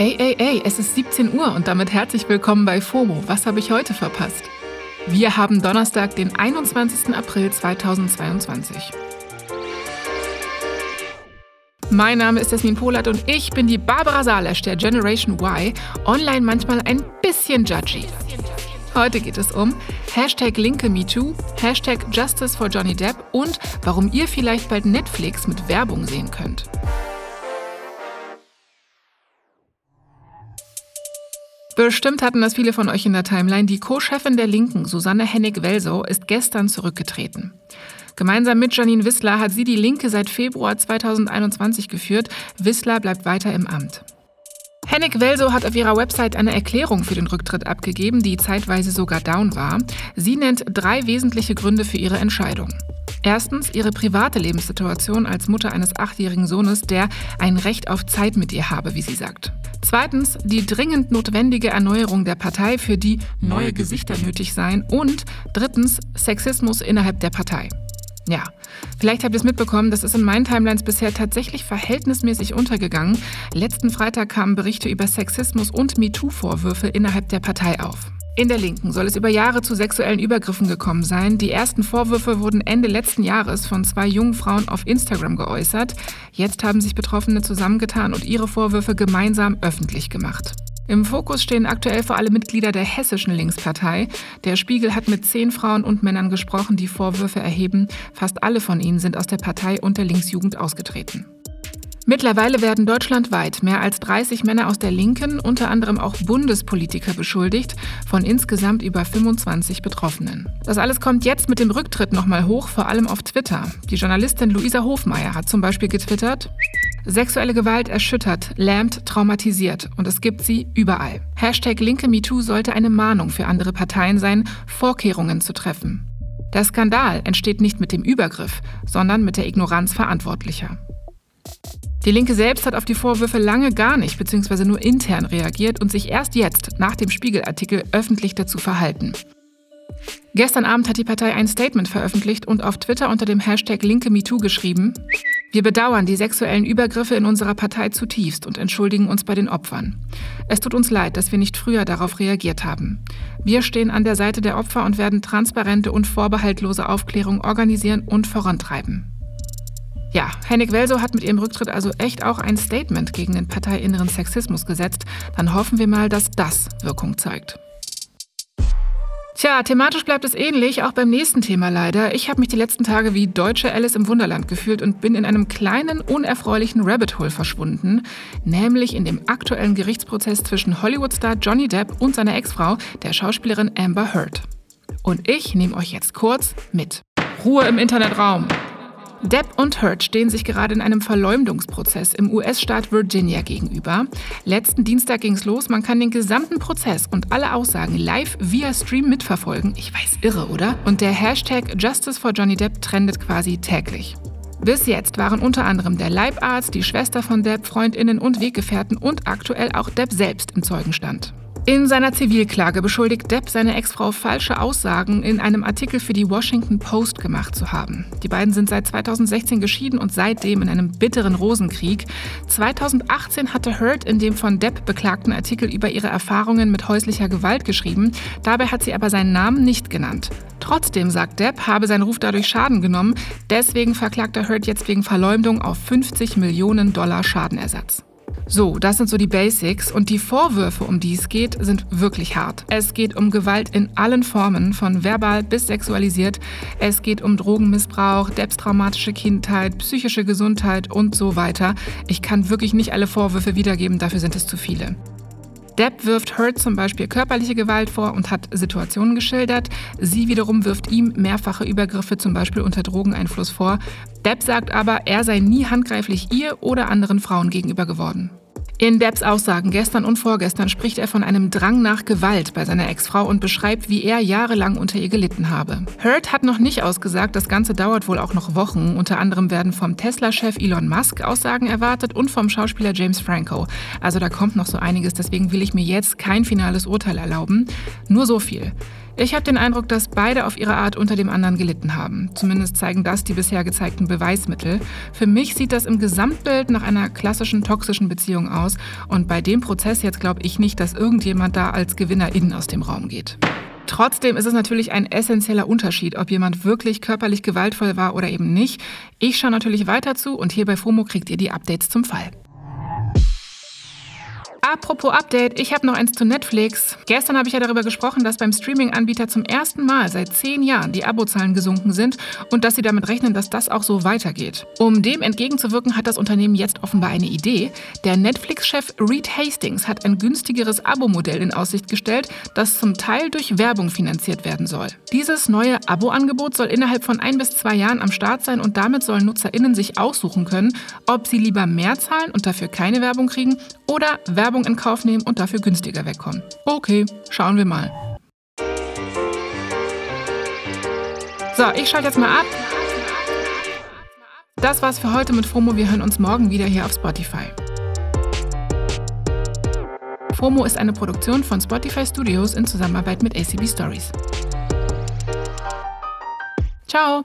Ey, ey, ey, es ist 17 Uhr und damit herzlich willkommen bei FOMO. Was habe ich heute verpasst? Wir haben Donnerstag, den 21. April 2022. Mein Name ist Jasmin Polat und ich bin die Barbara Salesch der Generation Y, online manchmal ein bisschen judgy. Heute geht es um Hashtag Linke MeToo, Hashtag Justice for Johnny Depp und warum ihr vielleicht bald Netflix mit Werbung sehen könnt. Bestimmt hatten das viele von euch in der Timeline. Die Co-Chefin der Linken, Susanne Hennig-Welsow, ist gestern zurückgetreten. Gemeinsam mit Janine Wissler hat sie die Linke seit Februar 2021 geführt. Wissler bleibt weiter im Amt. Hennig Welso hat auf ihrer Website eine Erklärung für den Rücktritt abgegeben, die zeitweise sogar down war. Sie nennt drei wesentliche Gründe für ihre Entscheidung. Erstens ihre private Lebenssituation als Mutter eines achtjährigen Sohnes, der ein Recht auf Zeit mit ihr habe, wie sie sagt. Zweitens die dringend notwendige Erneuerung der Partei, für die neue Gesichter nötig seien. Und drittens Sexismus innerhalb der Partei. Ja, vielleicht habt ihr es mitbekommen, das ist in meinen Timelines bisher tatsächlich verhältnismäßig untergegangen. Letzten Freitag kamen Berichte über Sexismus und MeToo-Vorwürfe innerhalb der Partei auf. In der Linken soll es über Jahre zu sexuellen Übergriffen gekommen sein. Die ersten Vorwürfe wurden Ende letzten Jahres von zwei jungen Frauen auf Instagram geäußert. Jetzt haben sich Betroffene zusammengetan und ihre Vorwürfe gemeinsam öffentlich gemacht. Im Fokus stehen aktuell vor allem Mitglieder der hessischen Linkspartei. Der Spiegel hat mit zehn Frauen und Männern gesprochen, die Vorwürfe erheben. Fast alle von ihnen sind aus der Partei und der Linksjugend ausgetreten. Mittlerweile werden deutschlandweit mehr als 30 Männer aus der Linken, unter anderem auch Bundespolitiker, beschuldigt, von insgesamt über 25 Betroffenen. Das alles kommt jetzt mit dem Rücktritt nochmal hoch, vor allem auf Twitter. Die Journalistin Luisa Hofmeier hat zum Beispiel getwittert, Sexuelle Gewalt erschüttert, lähmt, traumatisiert und es gibt sie überall. Hashtag linke MeToo sollte eine Mahnung für andere Parteien sein, Vorkehrungen zu treffen. Der Skandal entsteht nicht mit dem Übergriff, sondern mit der Ignoranz Verantwortlicher. Die Linke selbst hat auf die Vorwürfe lange gar nicht bzw. nur intern reagiert und sich erst jetzt, nach dem Spiegelartikel, öffentlich dazu verhalten. Gestern Abend hat die Partei ein Statement veröffentlicht und auf Twitter unter dem Hashtag Linke MeToo geschrieben, wir bedauern die sexuellen Übergriffe in unserer Partei zutiefst und entschuldigen uns bei den Opfern. Es tut uns leid, dass wir nicht früher darauf reagiert haben. Wir stehen an der Seite der Opfer und werden transparente und vorbehaltlose Aufklärung organisieren und vorantreiben. Ja, Hennig Welso hat mit ihrem Rücktritt also echt auch ein Statement gegen den parteiinneren Sexismus gesetzt. Dann hoffen wir mal, dass das Wirkung zeigt. Tja, thematisch bleibt es ähnlich, auch beim nächsten Thema leider. Ich habe mich die letzten Tage wie deutsche Alice im Wunderland gefühlt und bin in einem kleinen, unerfreulichen Rabbit Hole verschwunden, nämlich in dem aktuellen Gerichtsprozess zwischen Hollywood-Star Johnny Depp und seiner Ex-Frau, der Schauspielerin Amber Heard. Und ich nehme euch jetzt kurz mit. Ruhe im Internetraum. Depp und Hurt stehen sich gerade in einem Verleumdungsprozess im US-Staat Virginia gegenüber. Letzten Dienstag ging es los. Man kann den gesamten Prozess und alle Aussagen live via Stream mitverfolgen. Ich weiß, irre, oder? Und der Hashtag Justice for Johnny Depp trendet quasi täglich. Bis jetzt waren unter anderem der Leibarzt, die Schwester von Depp, Freundinnen und Weggefährten und aktuell auch Depp selbst im Zeugenstand. In seiner Zivilklage beschuldigt Depp seine Ex-Frau falsche Aussagen in einem Artikel für die Washington Post gemacht zu haben. Die beiden sind seit 2016 geschieden und seitdem in einem bitteren Rosenkrieg. 2018 hatte Heard in dem von Depp beklagten Artikel über ihre Erfahrungen mit häuslicher Gewalt geschrieben. Dabei hat sie aber seinen Namen nicht genannt. Trotzdem sagt Depp, habe sein Ruf dadurch Schaden genommen. Deswegen verklagt er Heard jetzt wegen Verleumdung auf 50 Millionen Dollar Schadenersatz. So, das sind so die Basics und die Vorwürfe, um die es geht, sind wirklich hart. Es geht um Gewalt in allen Formen, von verbal bis sexualisiert. Es geht um Drogenmissbrauch, traumatische Kindheit, psychische Gesundheit und so weiter. Ich kann wirklich nicht alle Vorwürfe wiedergeben, dafür sind es zu viele. Depp wirft Hurt zum Beispiel körperliche Gewalt vor und hat Situationen geschildert. Sie wiederum wirft ihm mehrfache Übergriffe, zum Beispiel unter Drogeneinfluss vor. Depp sagt aber, er sei nie handgreiflich ihr oder anderen Frauen gegenüber geworden. In Debs Aussagen gestern und vorgestern spricht er von einem Drang nach Gewalt bei seiner Ex-Frau und beschreibt, wie er jahrelang unter ihr gelitten habe. Hurt hat noch nicht ausgesagt, das Ganze dauert wohl auch noch Wochen. Unter anderem werden vom Tesla-Chef Elon Musk Aussagen erwartet und vom Schauspieler James Franco. Also da kommt noch so einiges, deswegen will ich mir jetzt kein finales Urteil erlauben. Nur so viel. Ich habe den Eindruck, dass beide auf ihre Art unter dem anderen gelitten haben. Zumindest zeigen das die bisher gezeigten Beweismittel. Für mich sieht das im Gesamtbild nach einer klassischen toxischen Beziehung aus. Und bei dem Prozess jetzt glaube ich nicht, dass irgendjemand da als Gewinnerin aus dem Raum geht. Trotzdem ist es natürlich ein essentieller Unterschied, ob jemand wirklich körperlich gewaltvoll war oder eben nicht. Ich schaue natürlich weiter zu und hier bei FOMO kriegt ihr die Updates zum Fall. Apropos Update, ich habe noch eins zu Netflix. Gestern habe ich ja darüber gesprochen, dass beim Streaming-Anbieter zum ersten Mal seit zehn Jahren die Abozahlen gesunken sind und dass sie damit rechnen, dass das auch so weitergeht. Um dem entgegenzuwirken, hat das Unternehmen jetzt offenbar eine Idee. Der Netflix-Chef Reed Hastings hat ein günstigeres Abo-Modell in Aussicht gestellt, das zum Teil durch Werbung finanziert werden soll. Dieses neue Abo-Angebot soll innerhalb von ein bis zwei Jahren am Start sein und damit sollen NutzerInnen sich aussuchen können, ob sie lieber mehr zahlen und dafür keine Werbung kriegen oder Werbung Werbung in Kauf nehmen und dafür günstiger wegkommen. Okay, schauen wir mal. So, ich schalte jetzt mal ab. Das war's für heute mit FOMO. Wir hören uns morgen wieder hier auf Spotify. FOMO ist eine Produktion von Spotify Studios in Zusammenarbeit mit ACB Stories. Ciao!